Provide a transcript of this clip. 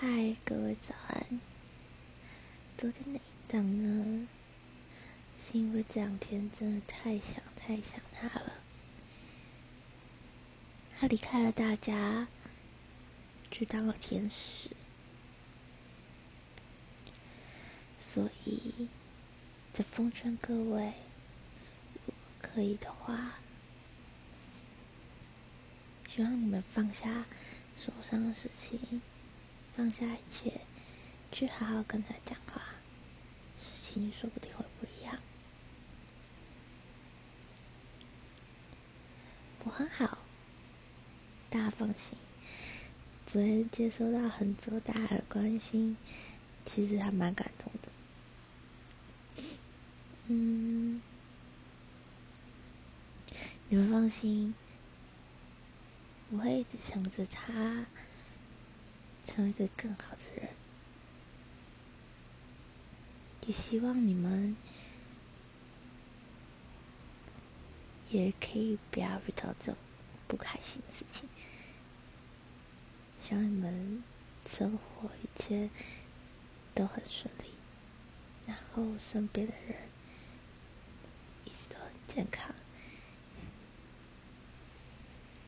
嗨，各位早安。昨天的一档呢，是因为这两天真的太想太想他了。他离开了大家，去当了天使，所以在奉劝各位，如果可以的话，希望你们放下手上的事情。放下一切，去好好跟他讲话，事情说不定会不一样。我很好，大家放心。昨天接收到很多大家的关心，其实还蛮感动的。嗯，你们放心，我会一直想着他。成为一个更好的人，也希望你们也可以不要遇到这种不开心的事情。希望你们生活一切都很顺利，然后身边的人一直都很健康。